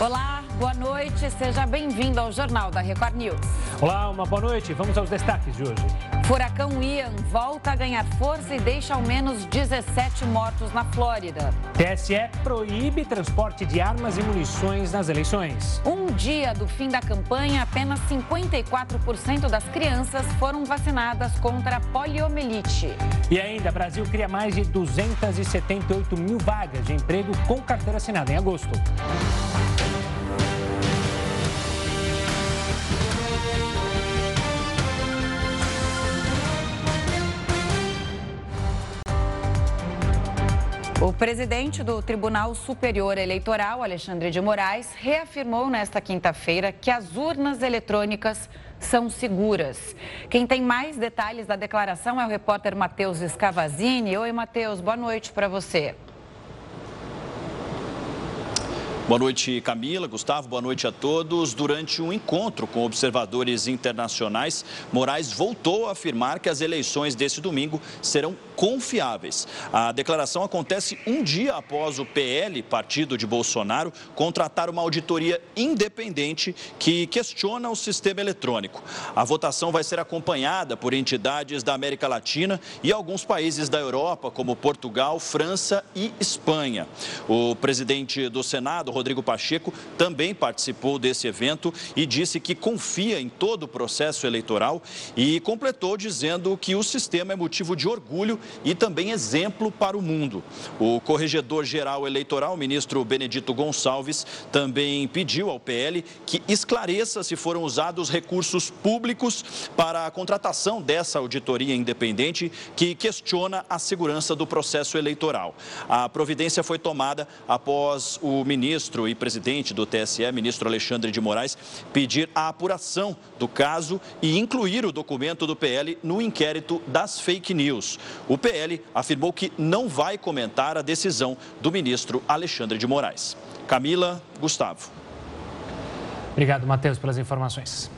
Olá, boa noite. Seja bem-vindo ao Jornal da Record News. Olá, uma boa noite. Vamos aos destaques de hoje. Furacão Ian volta a ganhar força e deixa ao menos 17 mortos na Flórida. TSE proíbe transporte de armas e munições nas eleições. Um dia do fim da campanha, apenas 54% das crianças foram vacinadas contra a poliomielite. E ainda, Brasil cria mais de 278 mil vagas de emprego com carteira assinada em agosto. O presidente do Tribunal Superior Eleitoral, Alexandre de Moraes, reafirmou nesta quinta-feira que as urnas eletrônicas são seguras. Quem tem mais detalhes da declaração é o repórter Matheus Scavazini. Oi, Matheus, boa noite para você. Boa noite, Camila, Gustavo, boa noite a todos. Durante um encontro com observadores internacionais, Moraes voltou a afirmar que as eleições desse domingo serão confiáveis. A declaração acontece um dia após o PL, partido de Bolsonaro, contratar uma auditoria independente que questiona o sistema eletrônico. A votação vai ser acompanhada por entidades da América Latina e alguns países da Europa, como Portugal, França e Espanha. O presidente do Senado, Rodrigo Pacheco, também participou desse evento e disse que confia em todo o processo eleitoral e completou dizendo que o sistema é motivo de orgulho e também exemplo para o mundo. O corregedor-geral eleitoral, ministro Benedito Gonçalves, também pediu ao PL que esclareça se foram usados recursos públicos para a contratação dessa auditoria independente que questiona a segurança do processo eleitoral. A providência foi tomada após o ministro e presidente do TSE, ministro Alexandre de Moraes, pedir a apuração do caso e incluir o documento do PL no inquérito das fake news. O PL afirmou que não vai comentar a decisão do ministro Alexandre de Moraes. Camila, Gustavo. Obrigado, Matheus, pelas informações.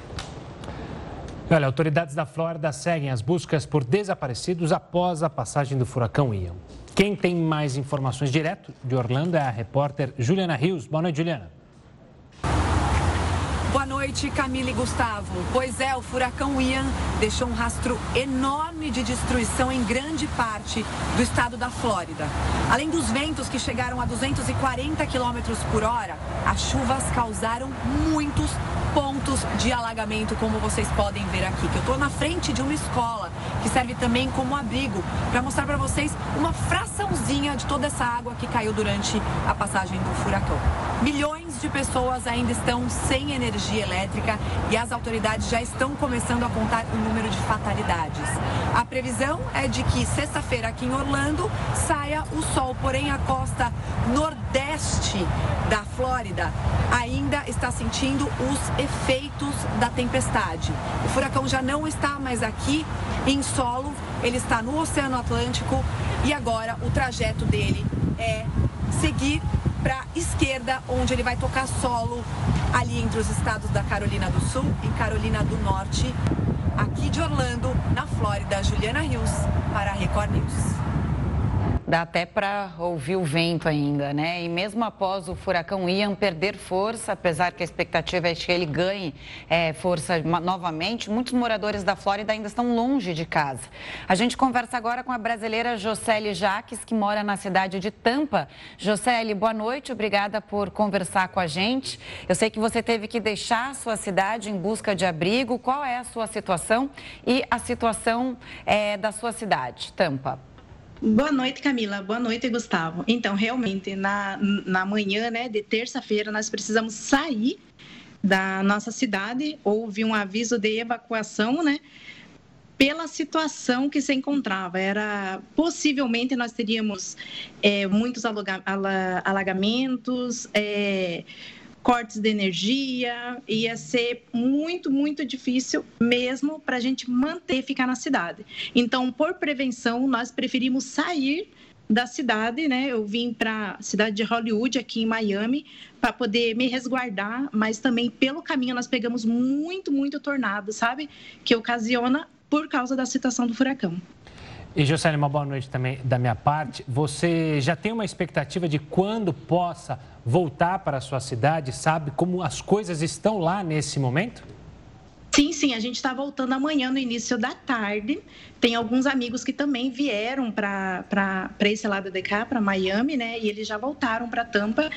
Olha, autoridades da Flórida seguem as buscas por desaparecidos após a passagem do furacão Ian. Quem tem mais informações direto de Orlando é a repórter Juliana Rios. Boa noite, Juliana. Boa noite, Camila e Gustavo. Pois é, o furacão Ian deixou um rastro enorme de destruição em grande parte do estado da Flórida. Além dos ventos que chegaram a 240 quilômetros por hora, as chuvas causaram muitos pontos de alagamento, como vocês podem ver aqui. Que eu estou na frente de uma escola que serve também como abrigo para mostrar para vocês uma fraçãozinha de toda essa água que caiu durante a passagem do furacão. Milhões de pessoas ainda estão sem energia elétrica e as autoridades já estão começando a contar o número de fatalidades. A previsão é de que sexta-feira aqui em Orlando saia o sol, porém a costa nordeste da Flórida ainda está sentindo os efeitos da tempestade. O furacão já não está mais aqui em solo, ele está no Oceano Atlântico e agora o trajeto dele é seguir para esquerda, onde ele vai tocar solo ali entre os estados da Carolina do Sul e Carolina do Norte. Aqui de Orlando, na Flórida, Juliana Rios, para a Record News. Dá até para ouvir o vento ainda, né? E mesmo após o furacão Ian perder força, apesar que a expectativa é que ele ganhe é, força novamente, muitos moradores da Flórida ainda estão longe de casa. A gente conversa agora com a brasileira Jocely Jaques, que mora na cidade de Tampa. Jocely, boa noite, obrigada por conversar com a gente. Eu sei que você teve que deixar a sua cidade em busca de abrigo. Qual é a sua situação e a situação é, da sua cidade, Tampa? Boa noite, Camila. Boa noite, Gustavo. Então, realmente, na, na manhã né, de terça-feira, nós precisamos sair da nossa cidade. Houve um aviso de evacuação, né? Pela situação que se encontrava. Era possivelmente nós teríamos é, muitos alagamentos, é, cortes de energia, ia ser muito, muito difícil mesmo para a gente manter ficar na cidade. Então, por prevenção, nós preferimos sair da cidade, né? Eu vim para a cidade de Hollywood, aqui em Miami, para poder me resguardar, mas também pelo caminho nós pegamos muito, muito tornado, sabe? Que ocasiona por causa da situação do furacão. E, José, uma boa noite também da minha parte. Você já tem uma expectativa de quando possa voltar para a sua cidade? Sabe como as coisas estão lá nesse momento? Sim, sim, a gente está voltando amanhã no início da tarde. Tem alguns amigos que também vieram para esse lado de cá, para Miami, né? E eles já voltaram para Tampa.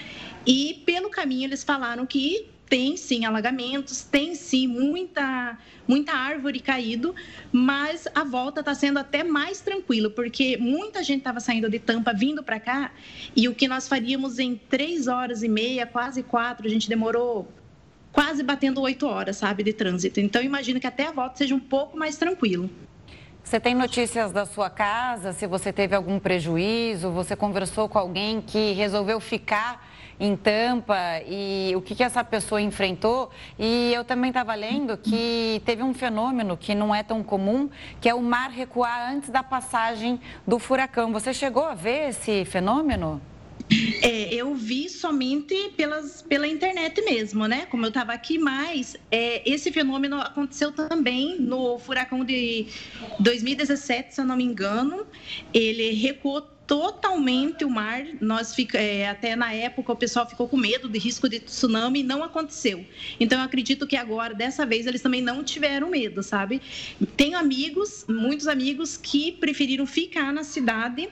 E pelo caminho eles falaram que tem sim alagamentos, tem sim muita muita árvore caído, mas a volta está sendo até mais tranquilo, porque muita gente estava saindo de Tampa vindo para cá e o que nós faríamos em três horas e meia, quase quatro, a gente demorou quase batendo oito horas, sabe, de trânsito. Então imagino que até a volta seja um pouco mais tranquilo. Você tem notícias da sua casa? Se você teve algum prejuízo? Você conversou com alguém que resolveu ficar em Tampa e o que, que essa pessoa enfrentou. E eu também estava lendo que teve um fenômeno que não é tão comum, que é o mar recuar antes da passagem do furacão. Você chegou a ver esse fenômeno? É, eu vi somente pelas, pela internet mesmo, né? Como eu estava aqui, mas é, esse fenômeno aconteceu também no furacão de 2017, se eu não me engano. Ele recuou totalmente o mar. Nós fica, é, até na época o pessoal ficou com medo de risco de tsunami não aconteceu. Então eu acredito que agora, dessa vez, eles também não tiveram medo, sabe? Tenho amigos, muitos amigos que preferiram ficar na cidade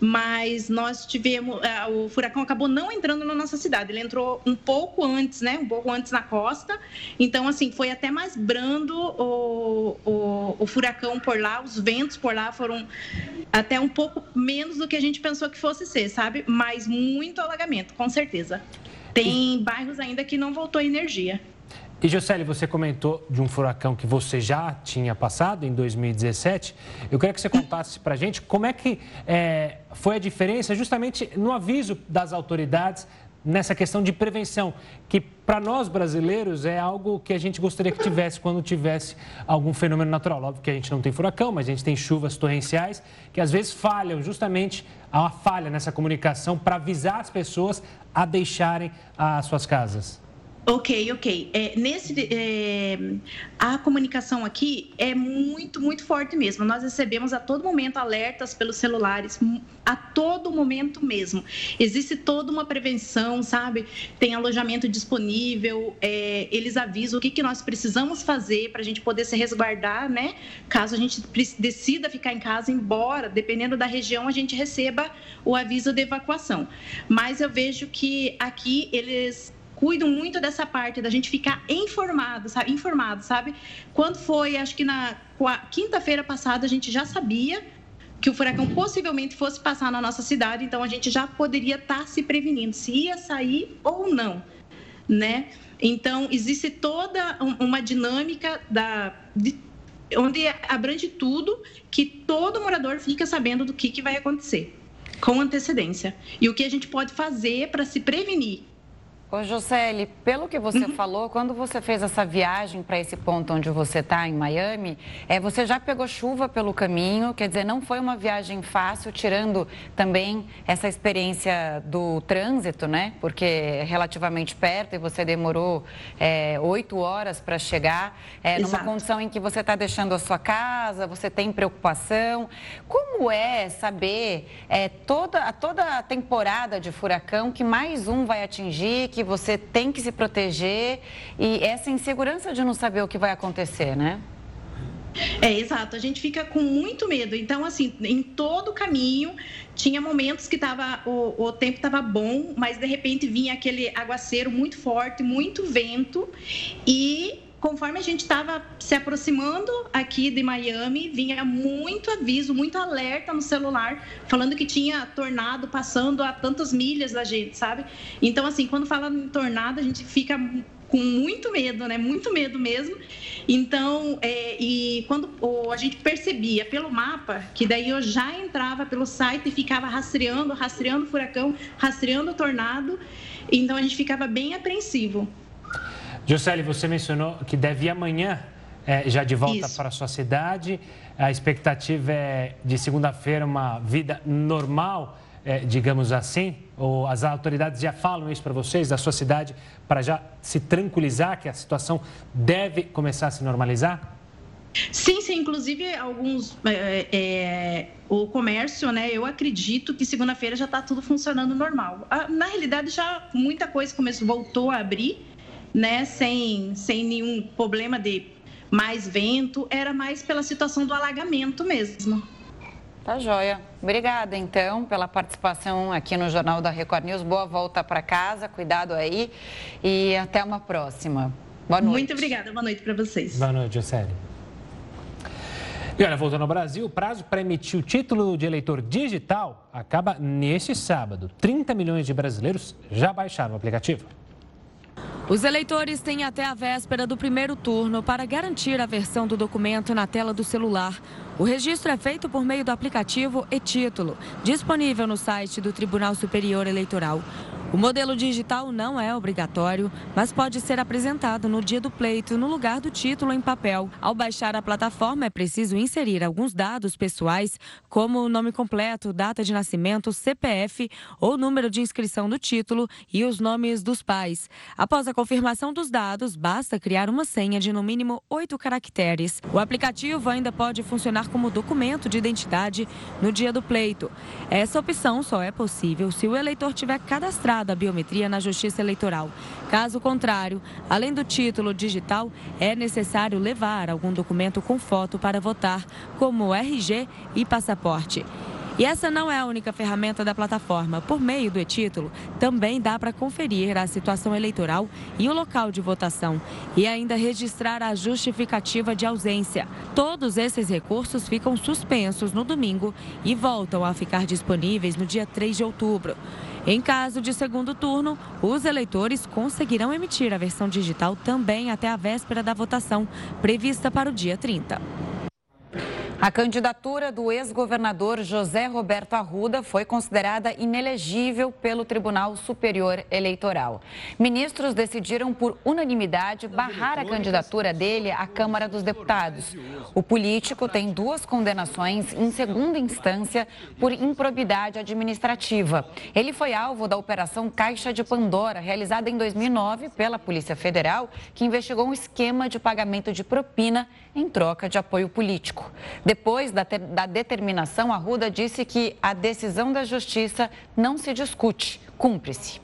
mas nós tivemos é, o furacão acabou não entrando na nossa cidade. Ele entrou um pouco antes né? Um pouco antes na costa. Então assim foi até mais brando o, o, o furacão por lá. Os ventos por lá foram até um pouco menos do que a gente pensou que fosse ser sabe? Mas muito alagamento com certeza. Tem bairros ainda que não voltou energia e, Jocely, você comentou de um furacão que você já tinha passado em 2017. Eu queria que você contasse para a gente como é que é, foi a diferença justamente no aviso das autoridades nessa questão de prevenção, que para nós brasileiros é algo que a gente gostaria que tivesse quando tivesse algum fenômeno natural. Óbvio que a gente não tem furacão, mas a gente tem chuvas torrenciais que às vezes falham justamente há uma falha nessa comunicação para avisar as pessoas a deixarem as suas casas. Ok, ok. É, nesse, é, a comunicação aqui é muito, muito forte mesmo. Nós recebemos a todo momento alertas pelos celulares, a todo momento mesmo. Existe toda uma prevenção, sabe? Tem alojamento disponível, é, eles avisam o que, que nós precisamos fazer para a gente poder se resguardar, né? Caso a gente decida ficar em casa, embora, dependendo da região, a gente receba o aviso de evacuação. Mas eu vejo que aqui eles cuidam muito dessa parte da gente ficar informado, sabe? Informado, sabe? Quando foi, acho que na quinta-feira passada, a gente já sabia que o furacão possivelmente fosse passar na nossa cidade, então a gente já poderia estar tá se prevenindo se ia sair ou não, né? Então existe toda uma dinâmica da de, onde abrange tudo que todo morador fica sabendo do que, que vai acontecer com antecedência e o que a gente pode fazer para se prevenir Ô, Joseli, pelo que você uhum. falou, quando você fez essa viagem para esse ponto onde você está, em Miami, é, você já pegou chuva pelo caminho, quer dizer, não foi uma viagem fácil, tirando também essa experiência do trânsito, né? Porque é relativamente perto e você demorou é, oito horas para chegar, é, numa condição em que você está deixando a sua casa, você tem preocupação. Como é saber é, toda, toda a temporada de furacão que mais um vai atingir? Que você tem que se proteger e essa insegurança de não saber o que vai acontecer, né? É, exato. A gente fica com muito medo. Então, assim, em todo o caminho, tinha momentos que tava, o, o tempo estava bom, mas de repente vinha aquele aguaceiro muito forte, muito vento. E conforme a gente estava se aproximando aqui de Miami, vinha muito aviso, muito alerta no celular, falando que tinha tornado passando a tantas milhas da gente, sabe? Então, assim, quando fala em tornado, a gente fica com muito medo, né? Muito medo mesmo. Então, é, e quando a gente percebia pelo mapa, que daí eu já entrava pelo site e ficava rastreando, rastreando o furacão, rastreando o tornado, então a gente ficava bem apreensivo. Jocely, você mencionou que deve ir amanhã é, já de volta isso. para a sua cidade. A expectativa é de segunda-feira uma vida normal, é, digamos assim? Ou as autoridades já falam isso para vocês, da sua cidade, para já se tranquilizar que a situação deve começar a se normalizar? Sim, sim. Inclusive, alguns. É, é, o comércio, né? Eu acredito que segunda-feira já está tudo funcionando normal. Ah, na realidade, já muita coisa começou, voltou a abrir, né? Sem, sem nenhum problema de mais vento. Era mais pela situação do alagamento mesmo. Tá joia. Obrigada, então, pela participação aqui no Jornal da Record News. Boa volta para casa, cuidado aí e até uma próxima. Boa noite. Muito obrigada. Boa noite para vocês. Boa noite, Gisele. E olha, voltando ao Brasil, o prazo para emitir o título de eleitor digital acaba neste sábado. 30 milhões de brasileiros já baixaram o aplicativo. Os eleitores têm até a véspera do primeiro turno para garantir a versão do documento na tela do celular. O registro é feito por meio do aplicativo e-Título, disponível no site do Tribunal Superior Eleitoral. O modelo digital não é obrigatório, mas pode ser apresentado no dia do pleito, no lugar do título em papel. Ao baixar a plataforma, é preciso inserir alguns dados pessoais, como o nome completo, data de nascimento, CPF ou número de inscrição do título e os nomes dos pais. Após a confirmação dos dados, basta criar uma senha de no mínimo oito caracteres. O aplicativo ainda pode funcionar como documento de identidade no dia do pleito. Essa opção só é possível se o eleitor tiver cadastrado a biometria na Justiça Eleitoral. Caso contrário, além do título digital, é necessário levar algum documento com foto para votar, como RG e passaporte. E essa não é a única ferramenta da plataforma. Por meio do e-título, também dá para conferir a situação eleitoral e o local de votação e ainda registrar a justificativa de ausência. Todos esses recursos ficam suspensos no domingo e voltam a ficar disponíveis no dia 3 de outubro. Em caso de segundo turno, os eleitores conseguirão emitir a versão digital também até a véspera da votação, prevista para o dia 30. A candidatura do ex-governador José Roberto Arruda foi considerada inelegível pelo Tribunal Superior Eleitoral. Ministros decidiram por unanimidade barrar a candidatura dele à Câmara dos Deputados. O político tem duas condenações em segunda instância por improbidade administrativa. Ele foi alvo da Operação Caixa de Pandora, realizada em 2009 pela Polícia Federal, que investigou um esquema de pagamento de propina em troca de apoio político. Depois da, ter, da determinação, Arruda disse que a decisão da Justiça não se discute, cumpre-se.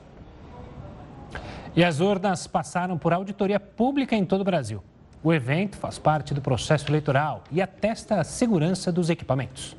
E as urnas passaram por auditoria pública em todo o Brasil. O evento faz parte do processo eleitoral e atesta a segurança dos equipamentos.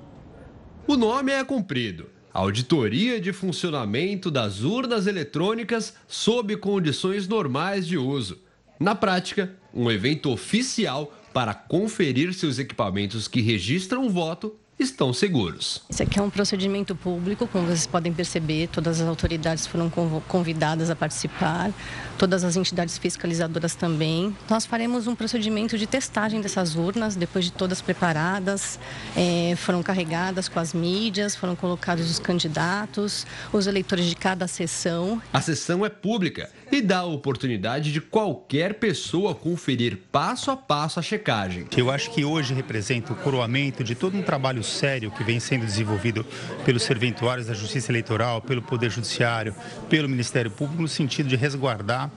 O nome é cumprido. Auditoria de funcionamento das urnas eletrônicas sob condições normais de uso. Na prática, um evento oficial para conferir se os equipamentos que registram o voto estão seguros. Esse aqui é um procedimento público, como vocês podem perceber, todas as autoridades foram convidadas a participar, todas as entidades fiscalizadoras também. Nós faremos um procedimento de testagem dessas urnas, depois de todas preparadas, é, foram carregadas com as mídias, foram colocados os candidatos, os eleitores de cada sessão. A sessão é pública e dá a oportunidade de qualquer pessoa conferir passo a passo a checagem. Eu acho que hoje representa o coroamento de todo um trabalho sério que vem sendo desenvolvido pelos serventuários da Justiça Eleitoral, pelo Poder Judiciário, pelo Ministério Público, no sentido de resguardar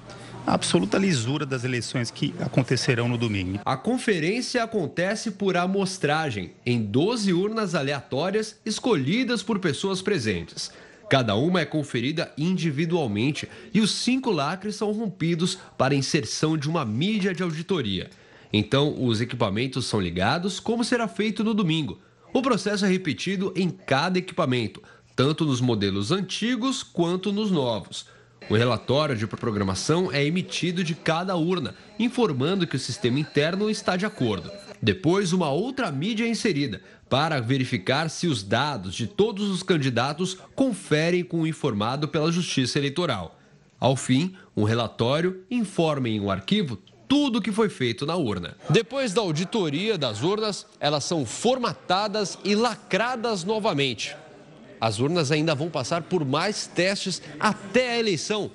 a absoluta lisura das eleições que acontecerão no domingo. A conferência acontece por amostragem, em 12 urnas aleatórias escolhidas por pessoas presentes. Cada uma é conferida individualmente e os cinco lacres são rompidos para inserção de uma mídia de auditoria. Então, os equipamentos são ligados, como será feito no domingo. O processo é repetido em cada equipamento, tanto nos modelos antigos quanto nos novos. O relatório de programação é emitido de cada urna, informando que o sistema interno está de acordo. Depois, uma outra mídia é inserida para verificar se os dados de todos os candidatos conferem com o informado pela Justiça Eleitoral. Ao fim, um relatório informa em um arquivo tudo o que foi feito na urna. Depois da auditoria das urnas, elas são formatadas e lacradas novamente. As urnas ainda vão passar por mais testes até a eleição.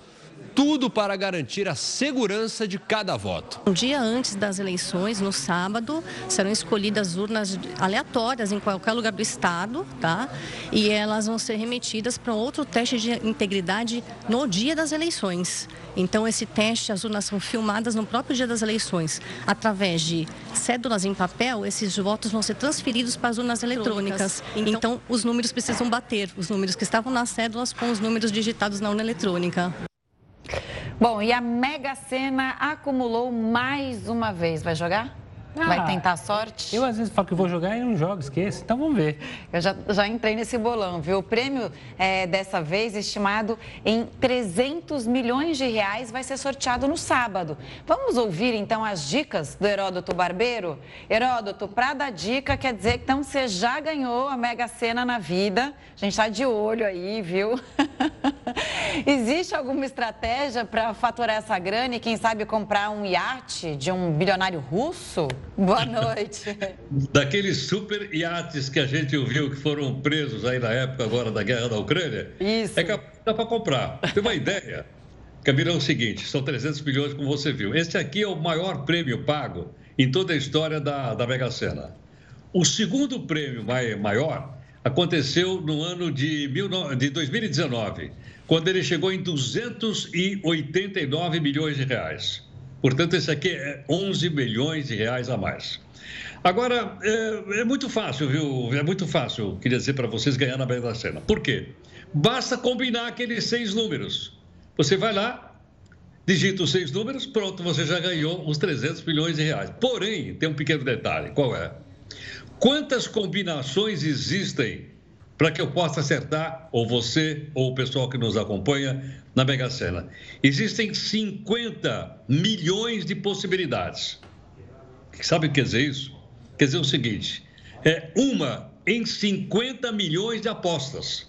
Tudo para garantir a segurança de cada voto. Um dia antes das eleições, no sábado, serão escolhidas urnas aleatórias em qualquer lugar do estado, tá? E elas vão ser remetidas para outro teste de integridade no dia das eleições. Então, esse teste, as urnas são filmadas no próprio dia das eleições. Através de cédulas em papel, esses votos vão ser transferidos para as urnas eletrônicas. Então, então os números precisam bater, os números que estavam nas cédulas com os números digitados na urna eletrônica. Bom, e a Mega Sena acumulou mais uma vez. Vai jogar? Ah, Vai tentar sorte? Eu às vezes falo que vou jogar e não jogo, esqueço. Então vamos ver. Eu já, já entrei nesse bolão, viu? O prêmio é, dessa vez, estimado em 300 milhões de reais, vai ser sorteado no sábado. Vamos ouvir então as dicas do Heródoto Barbeiro? Heródoto, para dar dica, quer dizer que então você já ganhou a Mega Sena na vida. A gente está de olho aí, viu? Existe alguma estratégia para faturar essa grana e, quem sabe, comprar um iate de um bilionário russo? Boa noite. Daqueles super iates que a gente ouviu que foram presos aí na época agora da guerra da Ucrânia. Isso. É que dá para comprar. Tem uma ideia? Camila, é o seguinte, são 300 milhões, como você viu. Este aqui é o maior prêmio pago em toda a história da, da Mega Sena. O segundo prêmio maior aconteceu no ano de, de 2019, quando ele chegou em 289 milhões de reais. Portanto, esse aqui é 11 milhões de reais a mais. Agora, é, é muito fácil, viu? É muito fácil, queria dizer para vocês, ganhar na Mega Sena. Por quê? Basta combinar aqueles seis números. Você vai lá, digita os seis números, pronto, você já ganhou os 300 milhões de reais. Porém, tem um pequeno detalhe, qual é? Quantas combinações existem para que eu possa acertar, ou você, ou o pessoal que nos acompanha, na Mega Sena. Existem 50 milhões de possibilidades. Sabe o que quer dizer isso? Quer dizer o seguinte: é uma em 50 milhões de apostas.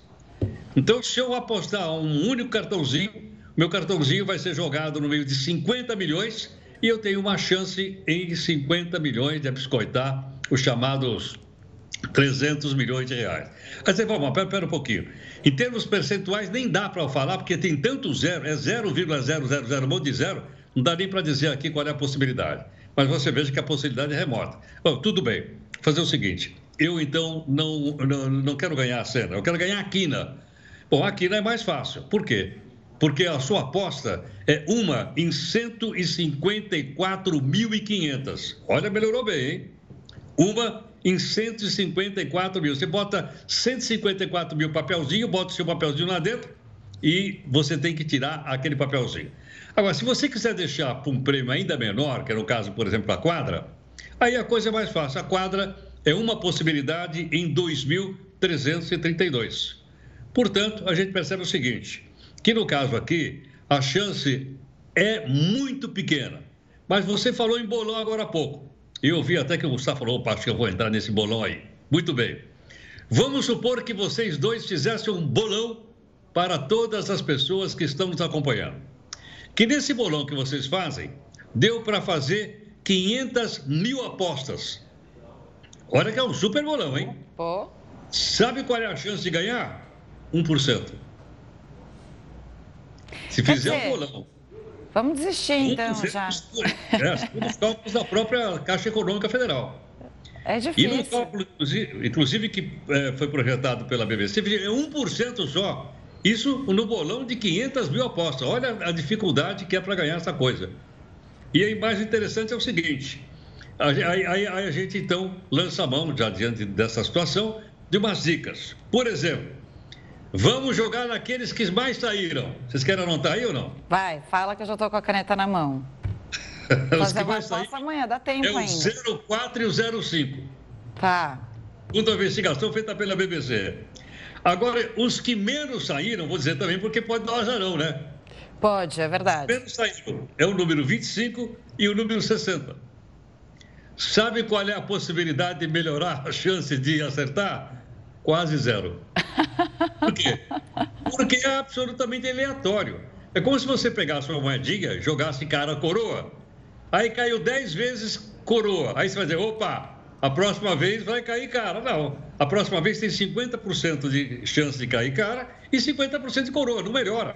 Então, se eu apostar um único cartãozinho, meu cartãozinho vai ser jogado no meio de 50 milhões e eu tenho uma chance em 50 milhões de biscoitar os chamados 300 milhões de reais. Aí você fala, pera, pera um pouquinho. Em termos percentuais, nem dá para falar, porque tem tanto zero, é 0,000, um monte de zero, não dá nem para dizer aqui qual é a possibilidade. Mas você veja que a possibilidade é remota. Bom, tudo bem, fazer o seguinte, eu então não, não, não quero ganhar a cena, eu quero ganhar a quina. Bom, a quina é mais fácil. Por quê? Porque a sua aposta é uma em 154.500. Olha, melhorou bem, hein? Uma em 154 mil. Você bota 154 mil papelzinho, bota o seu papelzinho lá dentro e você tem que tirar aquele papelzinho. Agora, se você quiser deixar para um prêmio ainda menor, que é no caso, por exemplo, a quadra, aí a coisa é mais fácil. A quadra é uma possibilidade em 2.332. Portanto, a gente percebe o seguinte, que no caso aqui, a chance é muito pequena. Mas você falou em bolão agora há pouco. E eu vi até que o Gustavo falou, opa, acho que eu vou entrar nesse bolão aí. Muito bem. Vamos supor que vocês dois fizessem um bolão para todas as pessoas que estão nos acompanhando. Que nesse bolão que vocês fazem, deu para fazer 500 mil apostas. Olha que é um super bolão, hein? Pô. Sabe qual é a chance de ganhar? 1%. Se fizer um bolão Vamos desistir então já. É, os cálculos da própria Caixa Econômica Federal. É difícil. E no cálculo, inclusive, inclusive que é, foi projetado pela BBC, é 1% só. Isso no bolão de 500 mil apostas. Olha a dificuldade que é para ganhar essa coisa. E aí, mais interessante é o seguinte: aí, aí, aí a gente então lança a mão, já diante dessa situação, de umas dicas. Por exemplo, Vamos jogar naqueles que mais saíram. Vocês querem anotar aí ou não? Vai, fala que eu já estou com a caneta na mão. Fazer uma aposta amanhã, dá tempo é o ainda. 04 e o 05. Tá. Segunda investigação feita pela BBC. Agora, os que menos saíram, vou dizer também, porque pode dar azarão, né? Pode, é verdade. Menos saíram. É o número 25 e o número 60. Sabe qual é a possibilidade de melhorar a chance de acertar? Quase zero. Por quê? Porque é absolutamente aleatório. É como se você pegasse uma moedinha, jogasse cara coroa. Aí caiu 10 vezes coroa. Aí você vai dizer, opa, a próxima vez vai cair cara. Não. A próxima vez tem 50% de chance de cair cara e 50% de coroa. Não melhora.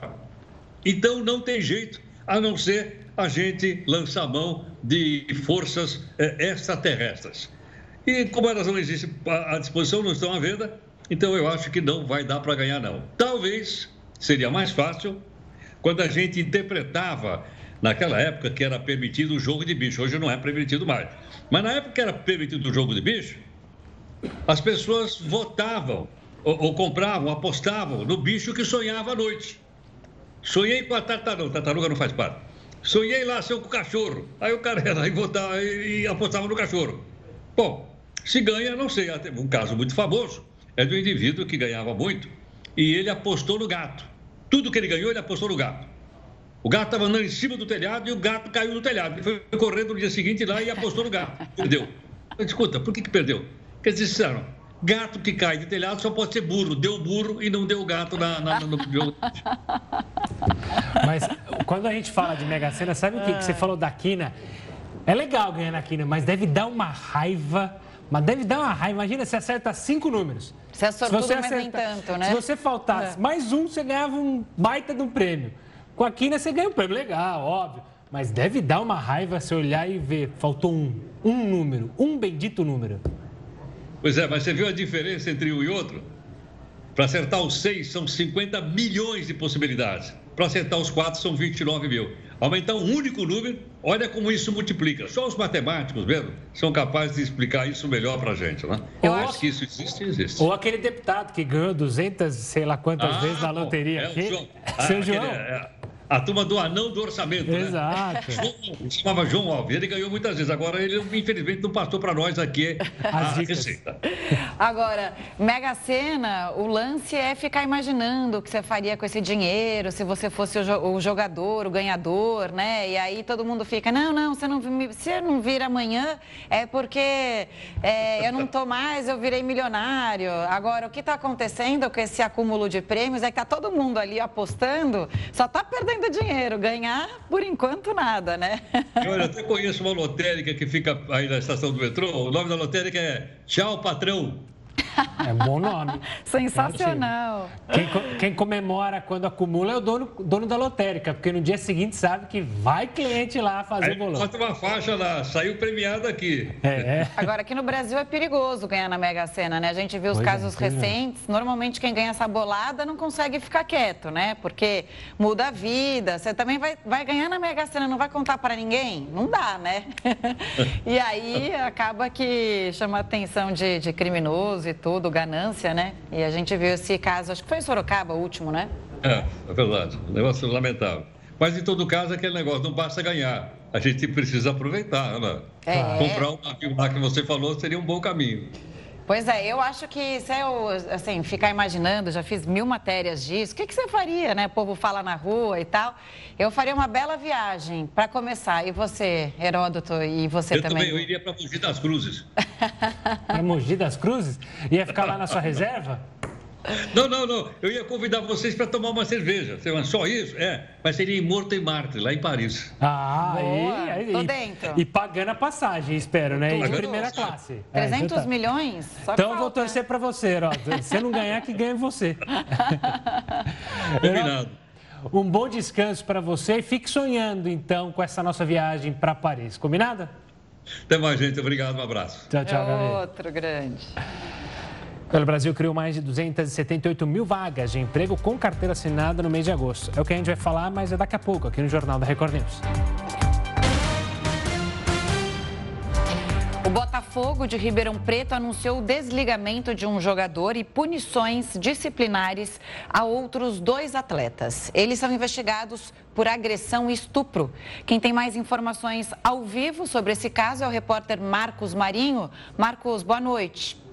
Então não tem jeito, a não ser a gente lançar mão de forças é, extraterrestres. E como elas não existem à disposição, não estão à venda, então eu acho que não vai dar para ganhar, não. Talvez seria mais fácil quando a gente interpretava, naquela época que era permitido o jogo de bicho, hoje não é permitido mais. Mas na época que era permitido o jogo de bicho, as pessoas votavam, ou, ou compravam, apostavam no bicho que sonhava à noite. Sonhei com a tartaruga, tartaruga não faz parte. Sonhei lá o cachorro. Aí o cara ia lá e, votava, e apostava no cachorro. Bom, se ganha, não sei. Um caso muito famoso é do indivíduo que ganhava muito e ele apostou no gato. Tudo que ele ganhou, ele apostou no gato. O gato estava andando em cima do telhado e o gato caiu do telhado. Ele foi correndo no dia seguinte lá e apostou no gato. Perdeu. Escuta, por que, que perdeu? Porque eles disseram, gato que cai de telhado só pode ser burro. Deu burro e não deu gato na, na, no jogo. Mas quando a gente fala de Mega Sena, sabe o que, que você falou da quina? É legal ganhar na quina, mas deve dar uma raiva. Mas deve dar uma raiva. Imagina se acerta cinco números. Você é sortudo, se você acerta, mas nem tanto, né? Se você faltasse é. mais um, você ganhava um baita de um prêmio. Com a quina você ganha um prêmio, legal, óbvio. Mas deve dar uma raiva se olhar e ver, faltou um, um número, um bendito número. Pois é, mas você viu a diferença entre um e outro? Para acertar os seis, são 50 milhões de possibilidades. Para acertar os quatro, são 29 mil. Aumentar um único número, olha como isso multiplica. Só os matemáticos mesmo são capazes de explicar isso melhor para a gente, né? Eu acho que isso existe, existe. Ou aquele deputado que ganhou 200, sei lá quantas ah, vezes na loteria. É, aqui. João. Ah, Seu João. É, a turma do anão do orçamento. Né? Exato. Né? João, chamava João Alves. Ele ganhou muitas vezes. Agora, ele, infelizmente, não passou para nós aqui a receita. Agora, Mega Sena, o lance é ficar imaginando o que você faria com esse dinheiro, se você fosse o jogador, o ganhador, né? E aí todo mundo fica, não, não, você não, se não vir amanhã é porque é, eu não tô mais, eu virei milionário. Agora, o que está acontecendo com esse acúmulo de prêmios é que tá todo mundo ali apostando, só tá perdendo dinheiro. Ganhar, por enquanto, nada, né? Eu até conheço uma lotérica que fica aí na estação do metrô. O nome da lotérica é Tchau, Patrão. É bom nome. Sensacional. Quem, quem, comemora quando acumula é o dono, dono da lotérica, porque no dia seguinte sabe que vai cliente lá fazer Aí, o bolão. Bota uma faixa lá, saiu premiado aqui. É, é. Agora, aqui no Brasil é perigoso ganhar na Mega Sena, né? A gente viu os pois é, casos é, recentes. Normalmente quem ganha essa bolada não consegue ficar quieto, né? Porque muda a vida. Você também vai, vai ganhar na Mega Sena, não vai contar para ninguém? Não dá, né? e aí acaba que chama a atenção de, de criminoso e tudo, ganância, né? E a gente viu esse caso, acho que foi em Sorocaba o último, né? É, é verdade. Um negócio lamentável. Mas em todo caso, aquele negócio não basta ganhar. A gente precisa aproveitar, né? É. Comprar um navio lá que você falou seria um bom caminho. Pois é, eu acho que se eu, assim, ficar imaginando, já fiz mil matérias disso, o que, que você faria, né? O povo fala na rua e tal. Eu faria uma bela viagem, para começar. E você, Heródoto, e você eu também? Eu também, eu iria para Mogi das Cruzes. para Mogi das Cruzes? Ia ficar lá na sua reserva? Não, não, não. Eu ia convidar vocês para tomar uma cerveja. Só isso? É. Mas seria em Morto e Marte, lá em Paris. Ah, Boa, aí, Tô dentro. E pagando a passagem, espero, né? Em primeira classe. 300 é, milhões? Só então vou torcer para você, ó. Se não ganhar, que ganhe você. Combinado. Um bom descanso para você e fique sonhando, então, com essa nossa viagem para Paris. Combinado? Até mais, gente. Obrigado. Um abraço. Tchau, tchau, é Outro grande. O Brasil criou mais de 278 mil vagas de emprego com carteira assinada no mês de agosto. É o que a gente vai falar, mas é daqui a pouco, aqui no Jornal da Record News. O Botafogo de Ribeirão Preto anunciou o desligamento de um jogador e punições disciplinares a outros dois atletas. Eles são investigados por agressão e estupro. Quem tem mais informações ao vivo sobre esse caso é o repórter Marcos Marinho. Marcos, boa noite.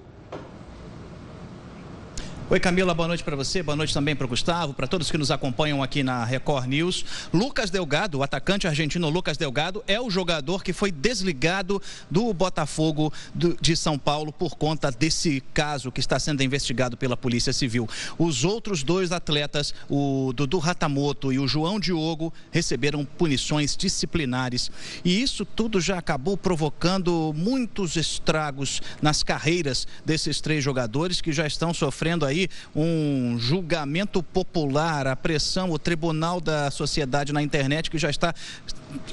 Oi Camila, boa noite para você, boa noite também para o Gustavo, para todos que nos acompanham aqui na Record News. Lucas Delgado, o atacante argentino Lucas Delgado, é o jogador que foi desligado do Botafogo de São Paulo por conta desse caso que está sendo investigado pela Polícia Civil. Os outros dois atletas, o Dudu Ratamoto e o João Diogo, receberam punições disciplinares. E isso tudo já acabou provocando muitos estragos nas carreiras desses três jogadores que já estão sofrendo aí aí um julgamento popular, a pressão, o tribunal da sociedade na internet que já está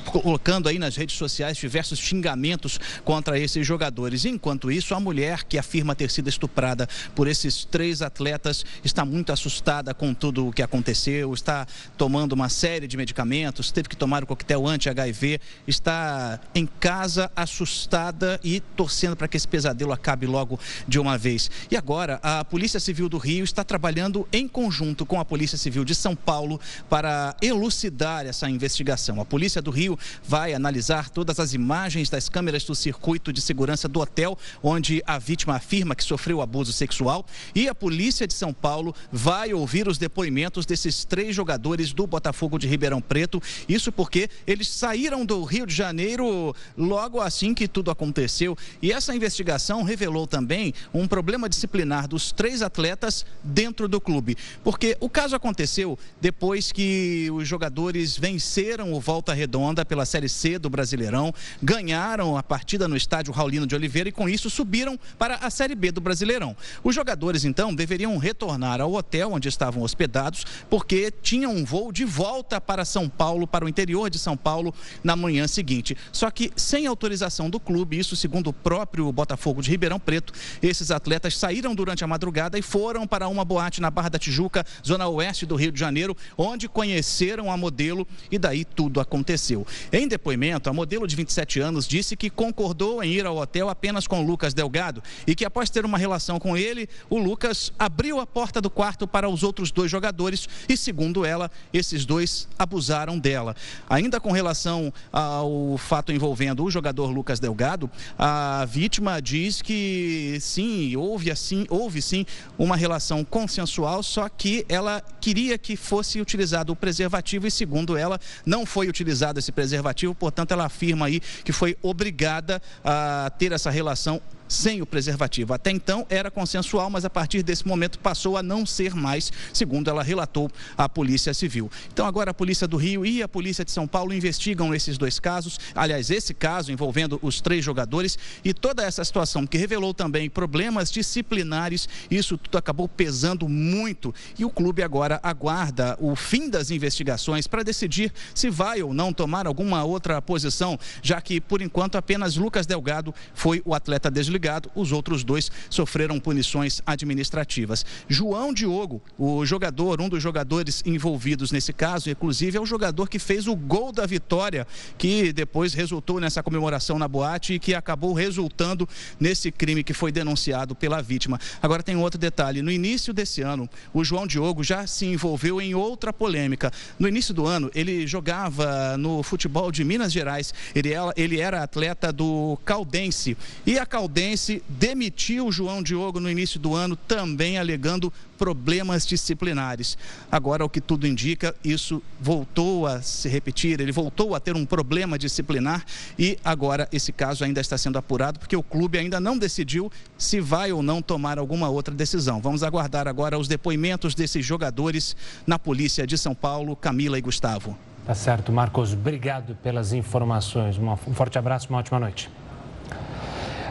colocando aí nas redes sociais diversos xingamentos contra esses jogadores. Enquanto isso, a mulher que afirma ter sido estuprada por esses três atletas está muito assustada com tudo o que aconteceu, está tomando uma série de medicamentos, teve que tomar o coquetel anti-HIV, está em casa assustada e torcendo para que esse pesadelo acabe logo de uma vez. E agora, a Polícia Civil do Rio está trabalhando em conjunto com a Polícia Civil de São Paulo para elucidar essa investigação. A Polícia do Rio vai analisar todas as imagens das câmeras do circuito de segurança do hotel onde a vítima afirma que sofreu abuso sexual e a polícia de São Paulo vai ouvir os depoimentos desses três jogadores do Botafogo de Ribeirão Preto. Isso porque eles saíram do Rio de Janeiro logo assim que tudo aconteceu. E essa investigação revelou também um problema disciplinar dos três atletas dentro do clube. Porque o caso aconteceu depois que os jogadores venceram o Volta Redonda pela Série C do Brasileirão, ganharam a partida no estádio Raulino de Oliveira e com isso subiram para a Série B do Brasileirão. Os jogadores então deveriam retornar ao hotel onde estavam hospedados porque tinham um voo de volta para São Paulo, para o interior de São Paulo na manhã seguinte. Só que sem autorização do clube, isso segundo o próprio Botafogo de Ribeirão Preto, esses atletas saíram durante a madrugada e foram para uma boate na Barra da Tijuca, zona oeste do Rio de Janeiro, onde conheceram a modelo e daí tudo aconteceu aconteceu. Em depoimento, a modelo de 27 anos disse que concordou em ir ao hotel apenas com Lucas Delgado e que após ter uma relação com ele, o Lucas abriu a porta do quarto para os outros dois jogadores e, segundo ela, esses dois abusaram dela. Ainda com relação ao fato envolvendo o jogador Lucas Delgado, a vítima diz que sim, houve assim, houve sim uma relação consensual, só que ela queria que fosse utilizado o preservativo e, segundo ela, não foi utilizado esse preservativo, portanto, ela afirma aí que foi obrigada a ter essa relação sem o preservativo. Até então era consensual, mas a partir desse momento passou a não ser mais, segundo ela relatou à Polícia Civil. Então agora a Polícia do Rio e a Polícia de São Paulo investigam esses dois casos, aliás, esse caso envolvendo os três jogadores e toda essa situação que revelou também problemas disciplinares, isso tudo acabou pesando muito e o clube agora aguarda o fim das investigações para decidir se vai ou não tomar alguma outra posição, já que por enquanto apenas Lucas Delgado foi o atleta desligado desligado, os outros dois sofreram punições administrativas. João Diogo, o jogador, um dos jogadores envolvidos nesse caso, inclusive é o jogador que fez o gol da vitória, que depois resultou nessa comemoração na boate e que acabou resultando nesse crime que foi denunciado pela vítima. Agora tem outro detalhe: no início desse ano, o João Diogo já se envolveu em outra polêmica. No início do ano, ele jogava no futebol de Minas Gerais, ele era, ele era atleta do Caldense e a Caldense Fluminense demitiu o João Diogo no início do ano, também alegando problemas disciplinares. Agora, o que tudo indica, isso voltou a se repetir, ele voltou a ter um problema disciplinar e agora esse caso ainda está sendo apurado porque o clube ainda não decidiu se vai ou não tomar alguma outra decisão. Vamos aguardar agora os depoimentos desses jogadores na Polícia de São Paulo, Camila e Gustavo. Tá certo, Marcos. Obrigado pelas informações. Um forte abraço, uma ótima noite.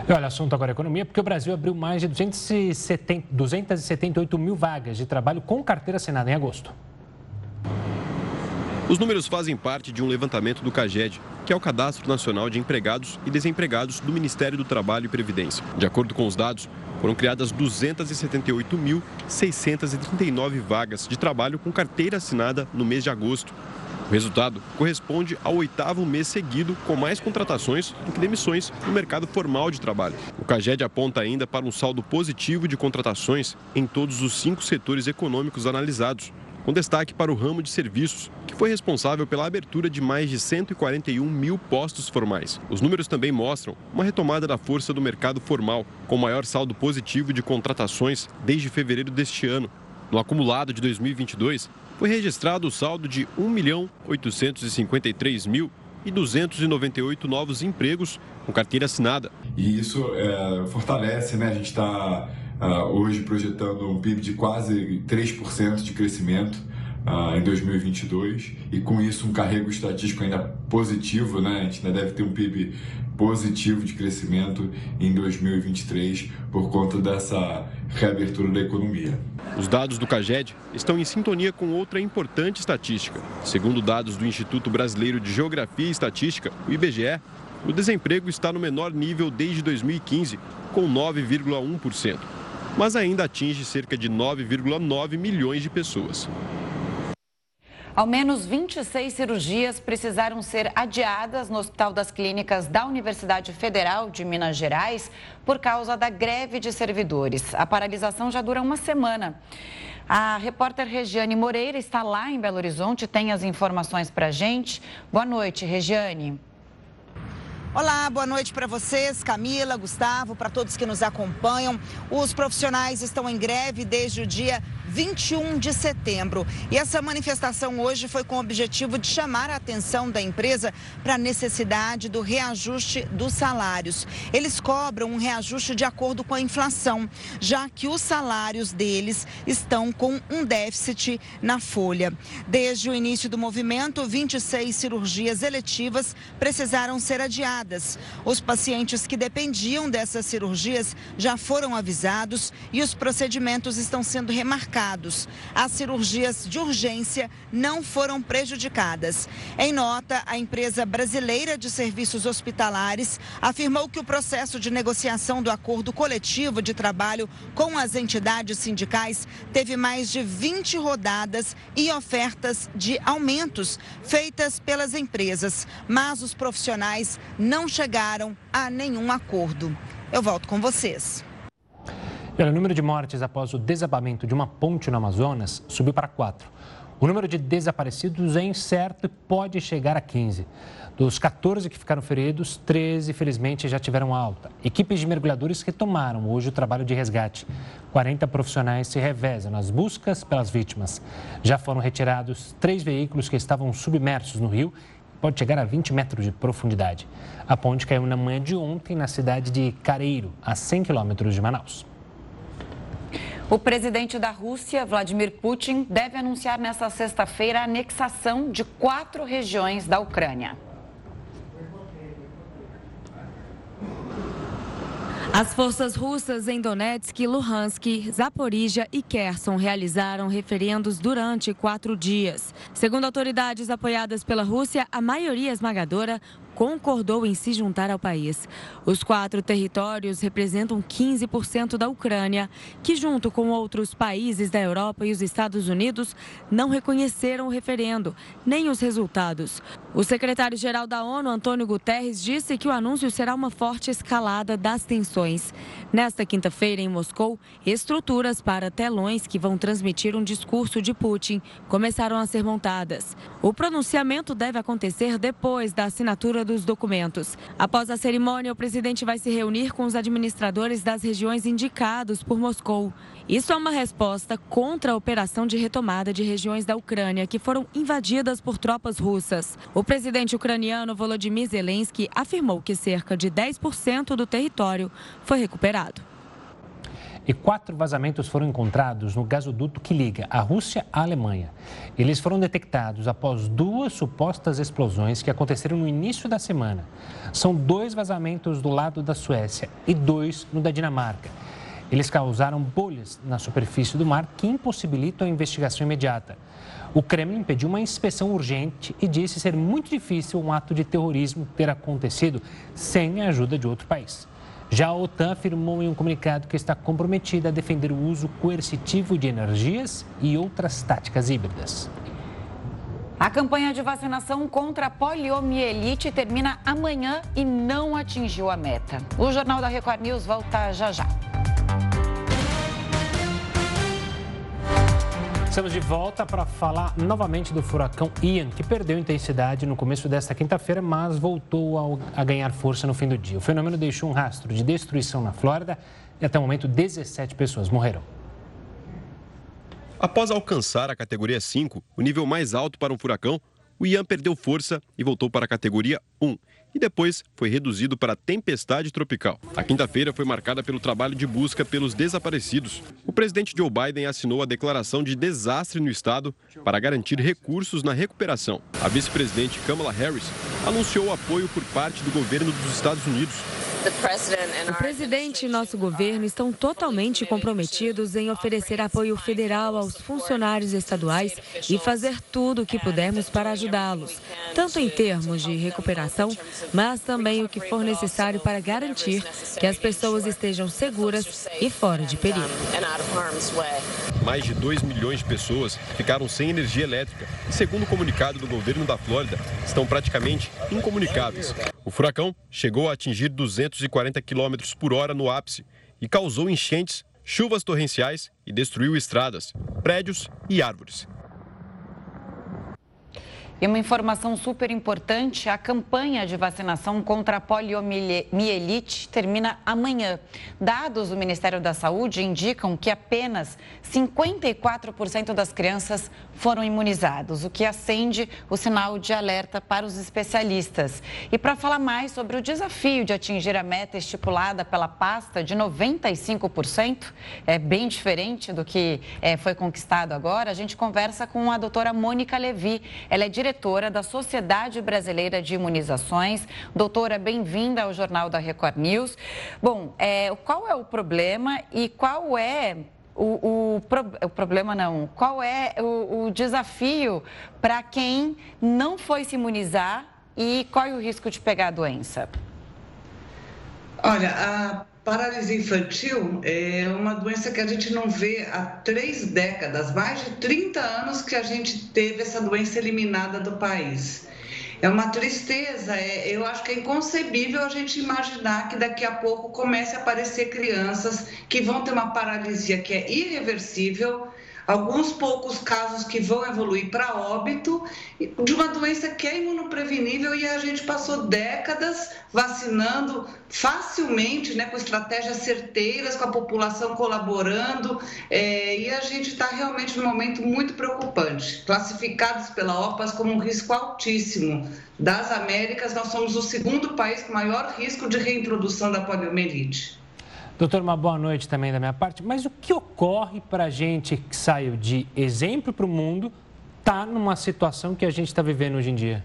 E olha, assunto agora é economia, porque o Brasil abriu mais de 270, 278 mil vagas de trabalho com carteira assinada em agosto. Os números fazem parte de um levantamento do CAGED, que é o Cadastro Nacional de Empregados e Desempregados do Ministério do Trabalho e Previdência. De acordo com os dados, foram criadas 278.639 vagas de trabalho com carteira assinada no mês de agosto, o resultado corresponde ao oitavo mês seguido com mais contratações do que demissões no mercado formal de trabalho. O CAGED aponta ainda para um saldo positivo de contratações em todos os cinco setores econômicos analisados, com destaque para o ramo de serviços, que foi responsável pela abertura de mais de 141 mil postos formais. Os números também mostram uma retomada da força do mercado formal, com maior saldo positivo de contratações desde fevereiro deste ano. No acumulado de 2022, foi registrado o saldo de 1 milhão 853 mil e 298 novos empregos com carteira assinada. E isso é, fortalece, né? A gente está uh, hoje projetando um PIB de quase 3% de crescimento uh, em 2022 e com isso um carrego estatístico ainda positivo, né? A gente ainda deve ter um PIB positivo de crescimento em 2023 por conta dessa reabertura da economia. Os dados do CAGED estão em sintonia com outra importante estatística. Segundo dados do Instituto Brasileiro de Geografia e Estatística, o IBGE, o desemprego está no menor nível desde 2015, com 9,1%, mas ainda atinge cerca de 9,9 milhões de pessoas. Ao menos 26 cirurgias precisaram ser adiadas no Hospital das Clínicas da Universidade Federal de Minas Gerais por causa da greve de servidores. A paralisação já dura uma semana. A repórter Regiane Moreira está lá em Belo Horizonte, tem as informações para a gente. Boa noite, Regiane. Olá, boa noite para vocês, Camila, Gustavo, para todos que nos acompanham. Os profissionais estão em greve desde o dia 21 de setembro. E essa manifestação hoje foi com o objetivo de chamar a atenção da empresa para a necessidade do reajuste dos salários. Eles cobram um reajuste de acordo com a inflação, já que os salários deles estão com um déficit na folha. Desde o início do movimento, 26 cirurgias eletivas precisaram ser adiadas. Os pacientes que dependiam dessas cirurgias já foram avisados e os procedimentos estão sendo remarcados as cirurgias de urgência não foram prejudicadas. Em nota, a empresa brasileira de serviços hospitalares afirmou que o processo de negociação do acordo coletivo de trabalho com as entidades sindicais teve mais de 20 rodadas e ofertas de aumentos feitas pelas empresas, mas os profissionais não chegaram a nenhum acordo. Eu volto com vocês. O número de mortes após o desabamento de uma ponte no Amazonas subiu para quatro. O número de desaparecidos é incerto e pode chegar a 15. Dos 14 que ficaram feridos, 13 felizmente já tiveram alta. Equipes de mergulhadores retomaram hoje o trabalho de resgate. 40 profissionais se revezam nas buscas pelas vítimas. Já foram retirados três veículos que estavam submersos no rio pode chegar a 20 metros de profundidade. A ponte caiu na manhã de ontem na cidade de Careiro, a 100 quilômetros de Manaus. O presidente da Rússia, Vladimir Putin, deve anunciar nesta sexta-feira a anexação de quatro regiões da Ucrânia. As forças russas em Donetsk, Luhansk, Zaporizhia e Kherson realizaram referendos durante quatro dias. Segundo autoridades apoiadas pela Rússia, a maioria esmagadora concordou em se juntar ao país. Os quatro territórios representam 15% da Ucrânia, que, junto com outros países da Europa e os Estados Unidos, não reconheceram o referendo, nem os resultados. O secretário-geral da ONU, Antônio Guterres, disse que o anúncio será uma forte escalada das tensões. Nesta quinta-feira, em Moscou, estruturas para telões que vão transmitir um discurso de Putin começaram a ser montadas. O pronunciamento deve acontecer depois da assinatura dos documentos. Após a cerimônia, o presidente vai se reunir com os administradores das regiões indicados por Moscou. Isso é uma resposta contra a operação de retomada de regiões da Ucrânia que foram invadidas por tropas russas. O presidente ucraniano Volodymyr Zelensky afirmou que cerca de 10% do território foi recuperado e quatro vazamentos foram encontrados no gasoduto que liga a Rússia à Alemanha. Eles foram detectados após duas supostas explosões que aconteceram no início da semana. São dois vazamentos do lado da Suécia e dois no da Dinamarca. Eles causaram bolhas na superfície do mar que impossibilitam a investigação imediata. O Kremlin pediu uma inspeção urgente e disse ser muito difícil um ato de terrorismo ter acontecido sem a ajuda de outro país. Já a OTAN afirmou em um comunicado que está comprometida a defender o uso coercitivo de energias e outras táticas híbridas. A campanha de vacinação contra a poliomielite termina amanhã e não atingiu a meta. O Jornal da Record News volta já já. Estamos de volta para falar novamente do furacão Ian, que perdeu intensidade no começo desta quinta-feira, mas voltou a ganhar força no fim do dia. O fenômeno deixou um rastro de destruição na Flórida e até o momento 17 pessoas morreram. Após alcançar a categoria 5, o nível mais alto para um furacão, o Ian perdeu força e voltou para a categoria 1 e depois foi reduzido para tempestade tropical. A quinta-feira foi marcada pelo trabalho de busca pelos desaparecidos. O presidente Joe Biden assinou a declaração de desastre no estado para garantir recursos na recuperação. A vice-presidente Kamala Harris anunciou apoio por parte do governo dos Estados Unidos o presidente e nosso governo estão totalmente comprometidos em oferecer apoio federal aos funcionários estaduais e fazer tudo o que pudermos para ajudá-los, tanto em termos de recuperação, mas também o que for necessário para garantir que as pessoas estejam seguras e fora de perigo. Mais de 2 milhões de pessoas ficaram sem energia elétrica e, segundo o comunicado do governo da Flórida, estão praticamente incomunicáveis. O furacão chegou a atingir 240 km por hora no ápice e causou enchentes, chuvas torrenciais e destruiu estradas, prédios e árvores. E uma informação super importante: a campanha de vacinação contra a poliomielite termina amanhã. Dados do Ministério da Saúde indicam que apenas 54% das crianças foram imunizados, o que acende o sinal de alerta para os especialistas. E para falar mais sobre o desafio de atingir a meta estipulada pela pasta de 95%, é bem diferente do que é, foi conquistado agora, a gente conversa com a doutora Mônica Levi. Ela é diretora da Sociedade Brasileira de Imunizações. Doutora, bem-vinda ao Jornal da Record News. Bom, é, qual é o problema e qual é o, o, o, problema não. Qual é o, o desafio para quem não foi se imunizar e qual é o risco de pegar a doença? Olha, a paralisia infantil é uma doença que a gente não vê há três décadas, mais de 30 anos que a gente teve essa doença eliminada do país. É uma tristeza, é, eu acho que é inconcebível a gente imaginar que daqui a pouco comece a aparecer crianças que vão ter uma paralisia que é irreversível, alguns poucos casos que vão evoluir para óbito de uma doença que é imunoprevenível e a gente passou décadas vacinando facilmente, né, com estratégias certeiras, com a população colaborando, é, e a gente está realmente num momento muito preocupante. Classificados pela OPAS como um risco altíssimo das Américas, nós somos o segundo país com maior risco de reintrodução da poliomielite. Doutor, uma boa noite também da minha parte. Mas o que ocorre para a gente que saiu de exemplo para o mundo, tá numa situação que a gente está vivendo hoje em dia?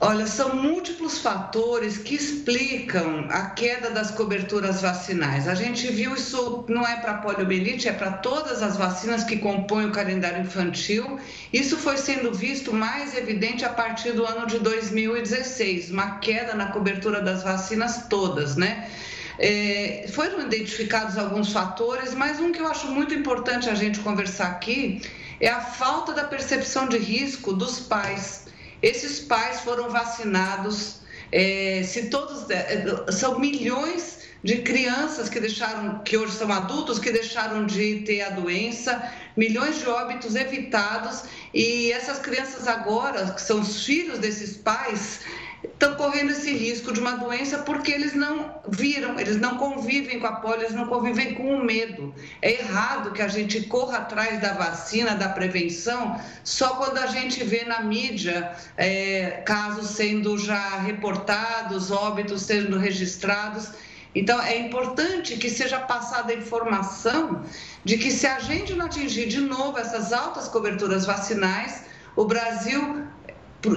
Olha, são múltiplos fatores que explicam a queda das coberturas vacinais. A gente viu isso não é para poliomielite, é para todas as vacinas que compõem o calendário infantil. Isso foi sendo visto mais evidente a partir do ano de 2016, uma queda na cobertura das vacinas todas, né? É, foram identificados alguns fatores, mas um que eu acho muito importante a gente conversar aqui é a falta da percepção de risco dos pais. Esses pais foram vacinados, é, se todos é, são milhões de crianças que deixaram, que hoje são adultos, que deixaram de ter a doença, milhões de óbitos evitados, e essas crianças agora, que são os filhos desses pais, estão correndo esse risco de uma doença porque eles não viram, eles não convivem com a polio, eles não convivem com o medo. É errado que a gente corra atrás da vacina, da prevenção, só quando a gente vê na mídia é, casos sendo já reportados, óbitos sendo registrados. Então, é importante que seja passada a informação de que se a gente não atingir de novo essas altas coberturas vacinais, o Brasil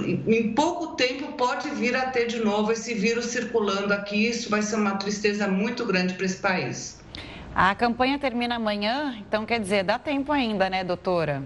em pouco tempo pode vir a ter de novo esse vírus circulando aqui. Isso vai ser uma tristeza muito grande para esse país. A campanha termina amanhã, então quer dizer, dá tempo ainda, né, doutora?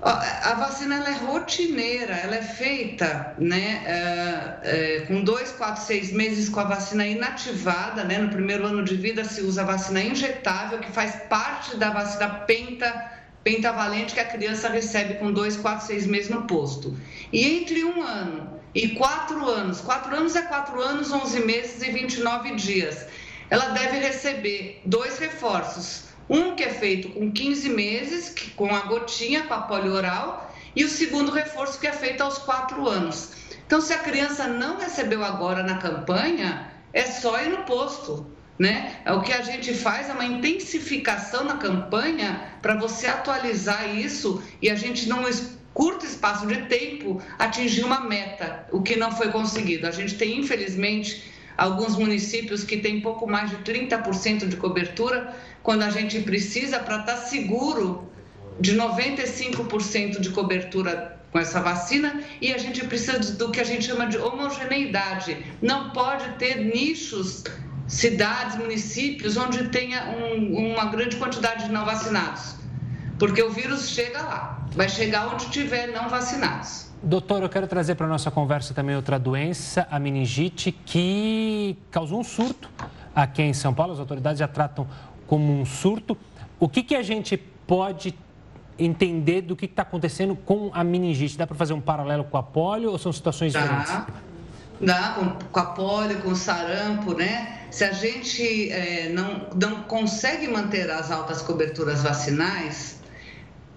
A vacina ela é rotineira, ela é feita né, é, é, com dois, quatro, seis meses com a vacina inativada. Né? No primeiro ano de vida se usa a vacina injetável, que faz parte da vacina penta pentavalente que a criança recebe com dois, quatro, seis meses no posto. E entre um ano e quatro anos, quatro anos é quatro anos, onze meses e 29 dias, ela deve receber dois reforços. Um que é feito com 15 meses, com a gotinha, com a polioral, e o segundo reforço que é feito aos quatro anos. Então, se a criança não recebeu agora na campanha, é só ir no posto né? É o que a gente faz é uma intensificação na campanha para você atualizar isso e a gente não curto espaço de tempo, atingir uma meta, o que não foi conseguido. A gente tem, infelizmente, alguns municípios que têm pouco mais de 30% de cobertura, quando a gente precisa, para estar tá seguro, de 95% de cobertura com essa vacina e a gente precisa do que a gente chama de homogeneidade. Não pode ter nichos, cidades, municípios onde tenha um, uma grande quantidade de não vacinados, porque o vírus chega lá, vai chegar onde tiver não vacinados. Doutor, eu quero trazer para a nossa conversa também outra doença, a meningite, que causou um surto aqui em São Paulo. As autoridades já tratam como um surto. O que, que a gente pode entender do que está acontecendo com a meningite. Dá para fazer um paralelo com a polio ou são situações Dá. diferentes? Com, com a polio, com o sarampo, né? Se a gente é, não, não consegue manter as altas coberturas vacinais,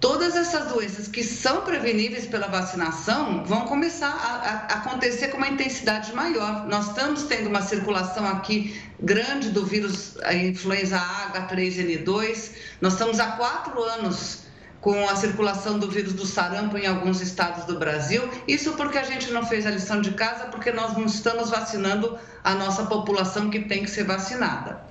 todas essas doenças que são preveníveis pela vacinação vão começar a, a, acontecer com uma intensidade maior. Nós estamos tendo uma circulação aqui grande do vírus, a influenza H3N2. Nós estamos há quatro anos com a circulação do vírus do sarampo em alguns estados do Brasil. Isso porque a gente não fez a lição de casa, porque nós não estamos vacinando a nossa população que tem que ser vacinada.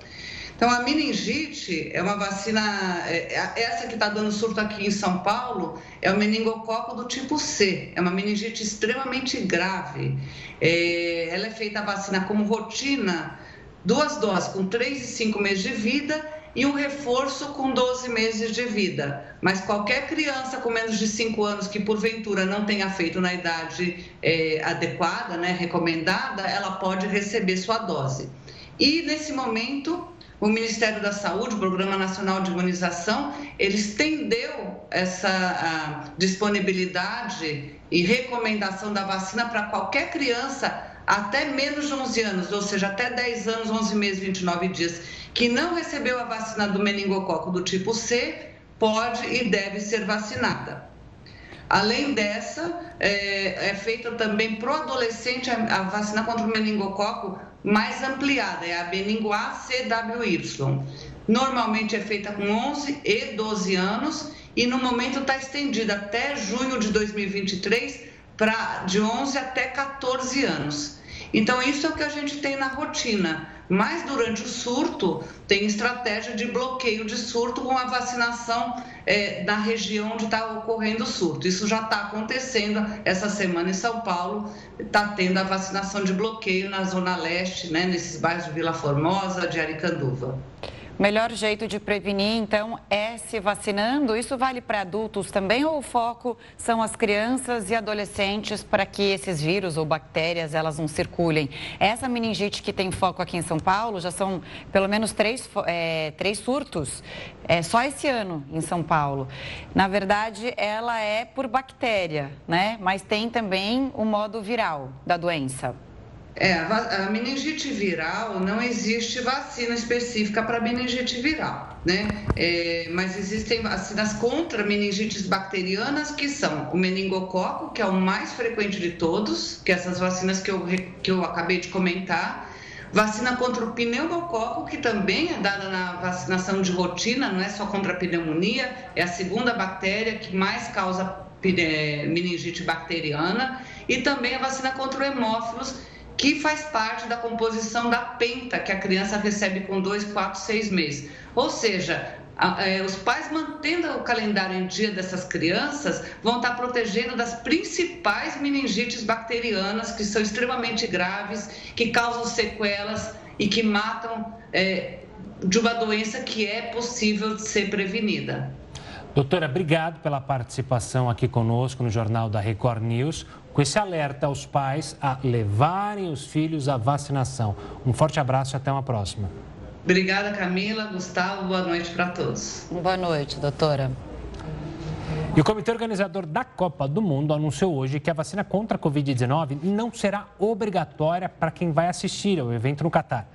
Então, a meningite é uma vacina, é, é, essa que está dando surto aqui em São Paulo, é o meningococo do tipo C, é uma meningite extremamente grave. É, ela é feita a vacina como rotina, duas doses, com 3 e 5 meses de vida e um reforço com 12 meses de vida. Mas qualquer criança com menos de 5 anos que porventura não tenha feito na idade é, adequada, né, recomendada, ela pode receber sua dose. E nesse momento, o Ministério da Saúde, o Programa Nacional de Imunização, ele estendeu essa disponibilidade e recomendação da vacina para qualquer criança até menos de 11 anos, ou seja, até 10 anos, 11 meses, 29 dias que não recebeu a vacina do meningococo do tipo C pode e deve ser vacinada. Além dessa, é, é feita também para o adolescente a, a, vacina contra o meningococo mais ampliada, é a meningo ACWY. Normalmente é feita com 11 e 12 anos e no momento está estendida até junho de 2023 para de 11 até 14 anos. Então, isso é o que a gente tem na rotina. Mas durante o surto, tem estratégia de bloqueio de surto com a vacinação é, na região onde está ocorrendo o surto. Isso já está acontecendo essa semana em São Paulo, está tendo a vacinação de bloqueio na Zona Leste, né, nesses bairros de Vila Formosa, de Aricanduva. Melhor jeito de prevenir, então, é se vacinando. Isso vale para adultos também ou o foco são as crianças e adolescentes para que esses vírus ou bactérias elas não circulem? Essa meningite que tem foco aqui em São Paulo já são pelo menos três, é, três surtos é, só esse ano em São Paulo. Na verdade, ela é por bactéria, né? Mas tem também o modo viral da doença. É, a meningite viral não existe vacina específica para meningite viral, né? É, mas existem vacinas contra meningites bacterianas que são o meningococo, que é o mais frequente de todos, que é essas vacinas que eu, que eu acabei de comentar, vacina contra o pneumococo, que também é dada na vacinação de rotina, não é só contra a pneumonia, é a segunda bactéria que mais causa é, meningite bacteriana, e também a vacina contra o hemófilos, que faz parte da composição da penta que a criança recebe com 2, 4, 6 meses. Ou seja, é, os pais mantendo o calendário em dia dessas crianças vão estar protegendo das principais meningites bacterianas que são extremamente graves, que causam sequelas e que matam é, de uma doença que é possível de ser prevenida. Doutora, obrigado pela participação aqui conosco no Jornal da Record News com esse alerta aos pais a levarem os filhos à vacinação. Um forte abraço e até uma próxima. Obrigada, Camila. Gustavo, boa noite para todos. Boa noite, doutora. E o comitê organizador da Copa do Mundo anunciou hoje que a vacina contra a Covid-19 não será obrigatória para quem vai assistir ao evento no Catar.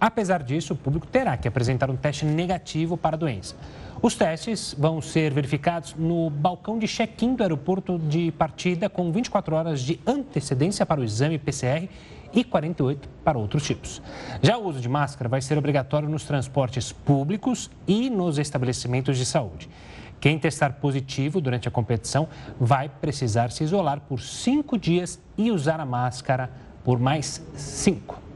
Apesar disso, o público terá que apresentar um teste negativo para a doença. Os testes vão ser verificados no balcão de check-in do aeroporto de partida, com 24 horas de antecedência para o exame PCR e 48 para outros tipos. Já o uso de máscara vai ser obrigatório nos transportes públicos e nos estabelecimentos de saúde. Quem testar positivo durante a competição vai precisar se isolar por cinco dias e usar a máscara por mais cinco.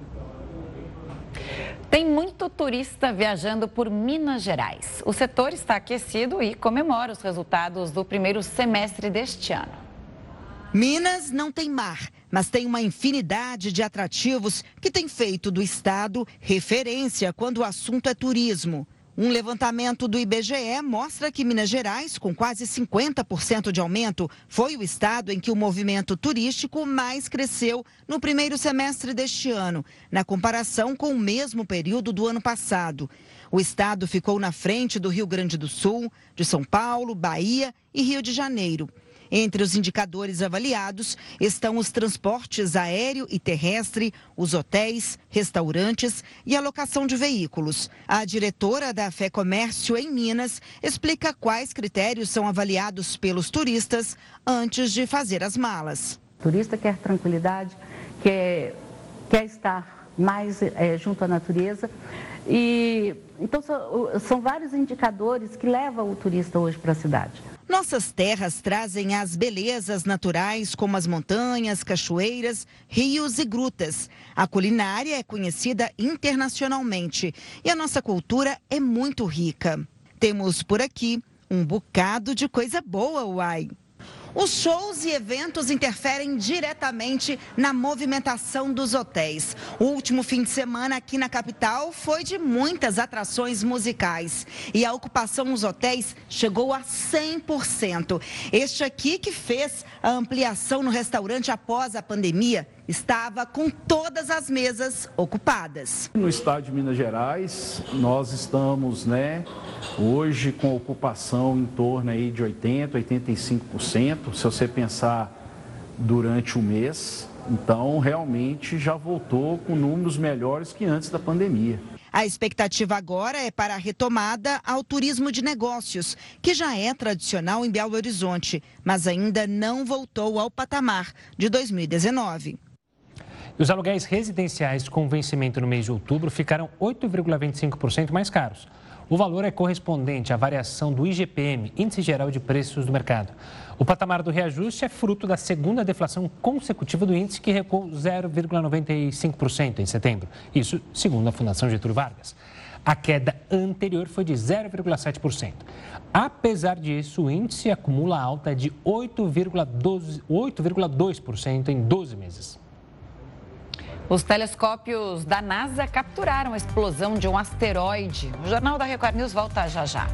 Tem muito turista viajando por Minas Gerais. O setor está aquecido e comemora os resultados do primeiro semestre deste ano. Minas não tem mar, mas tem uma infinidade de atrativos que tem feito do estado referência quando o assunto é turismo. Um levantamento do IBGE mostra que Minas Gerais, com quase 50% de aumento, foi o estado em que o movimento turístico mais cresceu no primeiro semestre deste ano, na comparação com o mesmo período do ano passado. O estado ficou na frente do Rio Grande do Sul, de São Paulo, Bahia e Rio de Janeiro. Entre os indicadores avaliados estão os transportes aéreo e terrestre, os hotéis, restaurantes e a locação de veículos. A diretora da Fé Comércio em Minas explica quais critérios são avaliados pelos turistas antes de fazer as malas. O turista quer tranquilidade, quer, quer estar mais é, junto à natureza. E então são, são vários indicadores que levam o turista hoje para a cidade. Nossas terras trazem as belezas naturais, como as montanhas, cachoeiras, rios e grutas. A culinária é conhecida internacionalmente e a nossa cultura é muito rica. Temos por aqui um bocado de coisa boa, uai. Os shows e eventos interferem diretamente na movimentação dos hotéis. O último fim de semana aqui na capital foi de muitas atrações musicais e a ocupação nos hotéis chegou a 100%. Este aqui que fez a ampliação no restaurante após a pandemia estava com todas as mesas ocupadas. No estado de Minas Gerais, nós estamos, né, hoje com ocupação em torno aí de 80, 85%, se você pensar durante o mês. Então, realmente já voltou com números melhores que antes da pandemia. A expectativa agora é para a retomada ao turismo de negócios, que já é tradicional em Belo Horizonte, mas ainda não voltou ao patamar de 2019. E os aluguéis residenciais com vencimento no mês de outubro ficaram 8,25% mais caros. O valor é correspondente à variação do IGPM, Índice Geral de Preços do Mercado. O patamar do reajuste é fruto da segunda deflação consecutiva do índice, que recuou 0,95% em setembro. Isso segundo a Fundação Getúlio Vargas. A queda anterior foi de 0,7%. Apesar disso, o índice acumula alta de 8,2% em 12 meses. Os telescópios da NASA capturaram a explosão de um asteroide. O Jornal da Record News volta já já.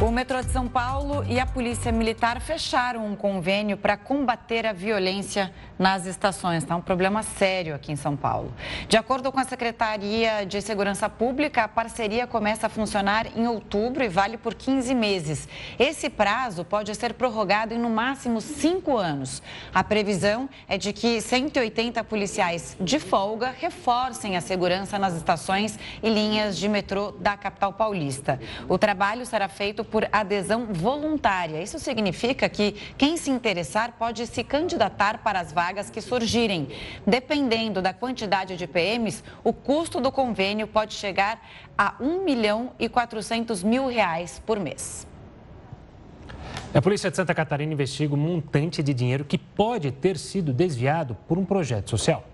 O metrô de São Paulo e a Polícia Militar fecharam um convênio para combater a violência nas estações. Está um problema sério aqui em São Paulo. De acordo com a Secretaria de Segurança Pública, a parceria começa a funcionar em outubro e vale por 15 meses. Esse prazo pode ser prorrogado em no máximo cinco anos. A previsão é de que 180 policiais de folga reforcem a segurança nas estações e linhas de metrô da capital paulista. O trabalho será feito por adesão voluntária. Isso significa que quem se interessar pode se candidatar para as vagas que surgirem. Dependendo da quantidade de PMs, o custo do convênio pode chegar a 1 milhão e 400 mil reais por mês. A Polícia de Santa Catarina investiga um montante de dinheiro que pode ter sido desviado por um projeto social.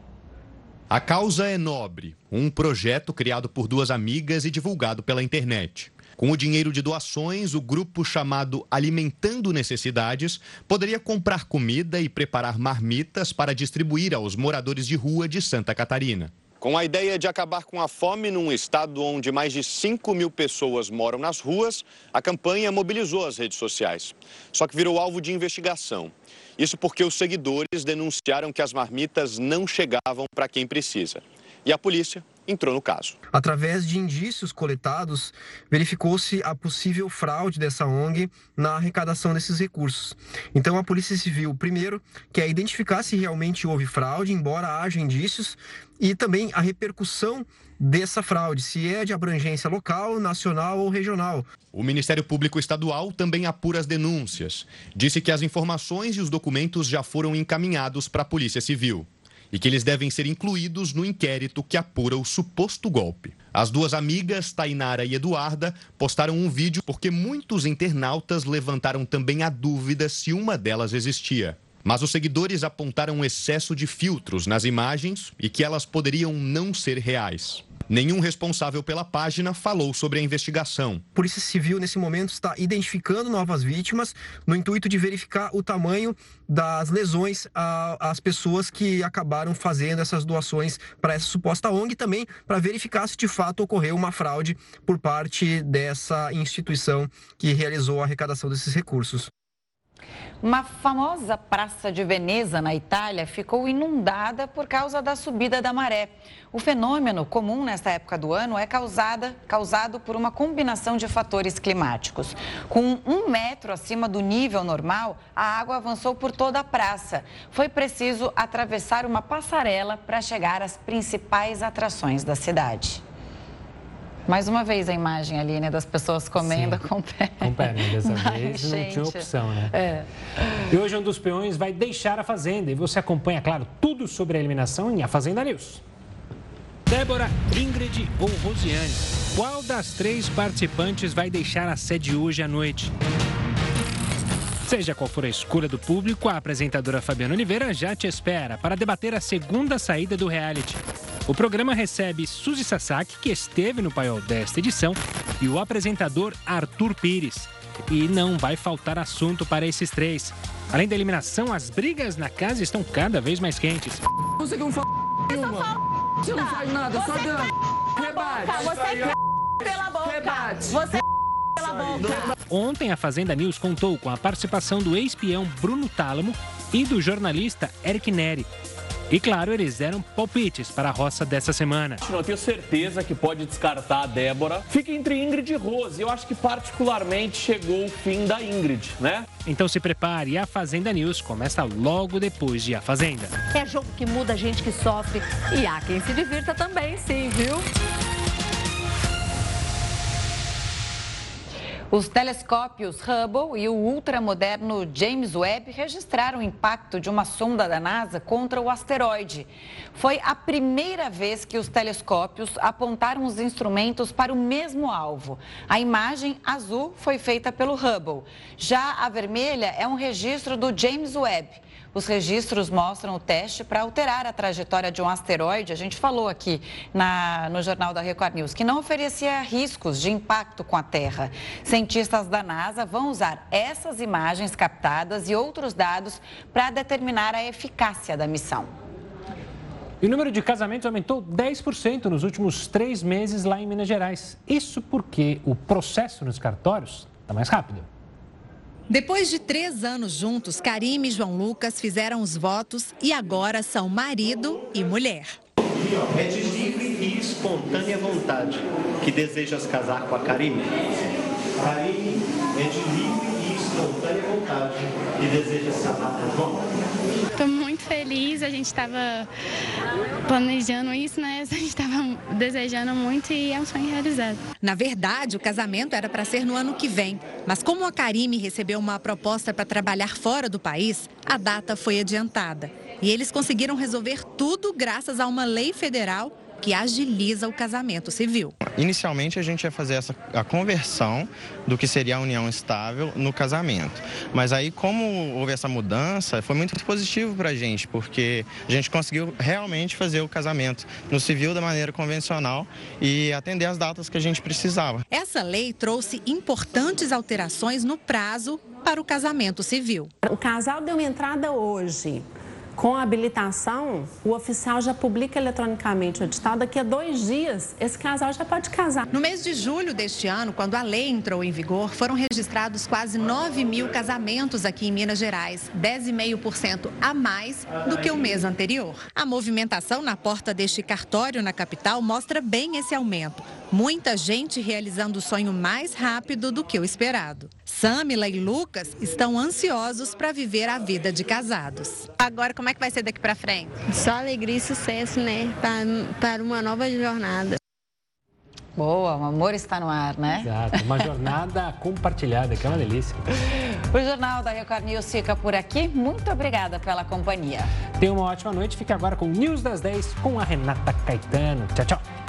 A causa é nobre, um projeto criado por duas amigas e divulgado pela internet. Com o dinheiro de doações, o grupo chamado Alimentando Necessidades poderia comprar comida e preparar marmitas para distribuir aos moradores de rua de Santa Catarina. Com a ideia de acabar com a fome num estado onde mais de 5 mil pessoas moram nas ruas, a campanha mobilizou as redes sociais. Só que virou alvo de investigação. Isso porque os seguidores denunciaram que as marmitas não chegavam para quem precisa. E a polícia entrou no caso. Através de indícios coletados, verificou-se a possível fraude dessa ONG na arrecadação desses recursos. Então, a Polícia Civil, primeiro, quer identificar se realmente houve fraude, embora haja indícios, e também a repercussão dessa fraude, se é de abrangência local, nacional ou regional. O Ministério Público Estadual também apura as denúncias. Disse que as informações e os documentos já foram encaminhados para a Polícia Civil e que eles devem ser incluídos no inquérito que apura o suposto golpe. As duas amigas, Tainara e Eduarda, postaram um vídeo porque muitos internautas levantaram também a dúvida se uma delas existia. Mas os seguidores apontaram um excesso de filtros nas imagens e que elas poderiam não ser reais. Nenhum responsável pela página falou sobre a investigação. A Polícia Civil, nesse momento, está identificando novas vítimas no intuito de verificar o tamanho das lesões às pessoas que acabaram fazendo essas doações para essa suposta ONG e também para verificar se de fato ocorreu uma fraude por parte dessa instituição que realizou a arrecadação desses recursos. Uma famosa praça de Veneza, na Itália, ficou inundada por causa da subida da maré. O fenômeno, comum nesta época do ano, é causada, causado por uma combinação de fatores climáticos. Com um metro acima do nível normal, a água avançou por toda a praça. Foi preciso atravessar uma passarela para chegar às principais atrações da cidade. Mais uma vez a imagem ali, né, das pessoas comendo Sim, com perna. Com perna, dessa vez Ai, não tinha opção, né? É. E hoje um dos peões vai deixar a Fazenda e você acompanha, claro, tudo sobre a eliminação em A Fazenda News. Débora, Ingrid ou Rosiane? Qual das três participantes vai deixar a sede hoje à noite? Seja qual for a escolha do público, a apresentadora Fabiana Oliveira já te espera para debater a segunda saída do reality. O programa recebe Suzy Sasaki, que esteve no paiol desta edição, e o apresentador Arthur Pires. E não vai faltar assunto para esses três. Além da eliminação, as brigas na casa estão cada vez mais quentes. Você não fala Você não faz nada, só dá. Rebate. Você pela boca. Rebate. Você boca. Ontem a Fazenda News contou com a participação do ex-peão Bruno Tálamo e do jornalista Eric Neri. E claro, eles deram palpites para a roça dessa semana. Eu tenho certeza que pode descartar a Débora. Fica entre Ingrid e Rose. Eu acho que particularmente chegou o fim da Ingrid, né? Então se prepare, a Fazenda News começa logo depois de A Fazenda. É jogo que muda a gente que sofre e há quem se divirta também, sim, viu? Os telescópios Hubble e o ultramoderno James Webb registraram o impacto de uma sonda da NASA contra o asteroide. Foi a primeira vez que os telescópios apontaram os instrumentos para o mesmo alvo. A imagem azul foi feita pelo Hubble. Já a vermelha é um registro do James Webb. Os registros mostram o teste para alterar a trajetória de um asteroide. A gente falou aqui na, no Jornal da Record News que não oferecia riscos de impacto com a Terra. Cientistas da NASA vão usar essas imagens captadas e outros dados para determinar a eficácia da missão. E o número de casamentos aumentou 10% nos últimos três meses lá em Minas Gerais. Isso porque o processo nos cartórios está mais rápido. Depois de três anos juntos, Karime e João Lucas fizeram os votos e agora são marido e mulher. É de livre e espontânea vontade que desejas casar com a Karime? Karime é de livre e espontânea vontade que desejas casar com o João? Feliz, a gente estava planejando isso, né? A gente estava desejando muito e é um sonho realizado. Na verdade, o casamento era para ser no ano que vem, mas como a Karime recebeu uma proposta para trabalhar fora do país, a data foi adiantada. E eles conseguiram resolver tudo graças a uma lei federal que agiliza o casamento civil. Inicialmente a gente ia fazer essa, a conversão do que seria a união estável no casamento. Mas aí, como houve essa mudança, foi muito positivo para a gente, porque a gente conseguiu realmente fazer o casamento no civil da maneira convencional e atender as datas que a gente precisava. Essa lei trouxe importantes alterações no prazo para o casamento civil. O casal deu entrada hoje com a habilitação, o oficial já publica eletronicamente o edital. Daqui a dois dias, esse casal já pode casar. No mês de julho deste ano, quando a lei entrou em vigor, foram registrados quase 9 mil casamentos aqui em Minas Gerais, 10,5% a mais do que o mês anterior. A movimentação na porta deste cartório na capital mostra bem esse aumento. Muita gente realizando o sonho mais rápido do que o esperado. Samila e Lucas estão ansiosos para viver a vida de casados. Agora, como é que vai ser daqui para frente? Só alegria e sucesso, né? Para uma nova jornada. Boa, o amor está no ar, né? Exato, uma jornada compartilhada, que é uma delícia. O Jornal da Record News fica por aqui. Muito obrigada pela companhia. Tenha uma ótima noite. Fique agora com o News das 10 com a Renata Caetano. Tchau, tchau.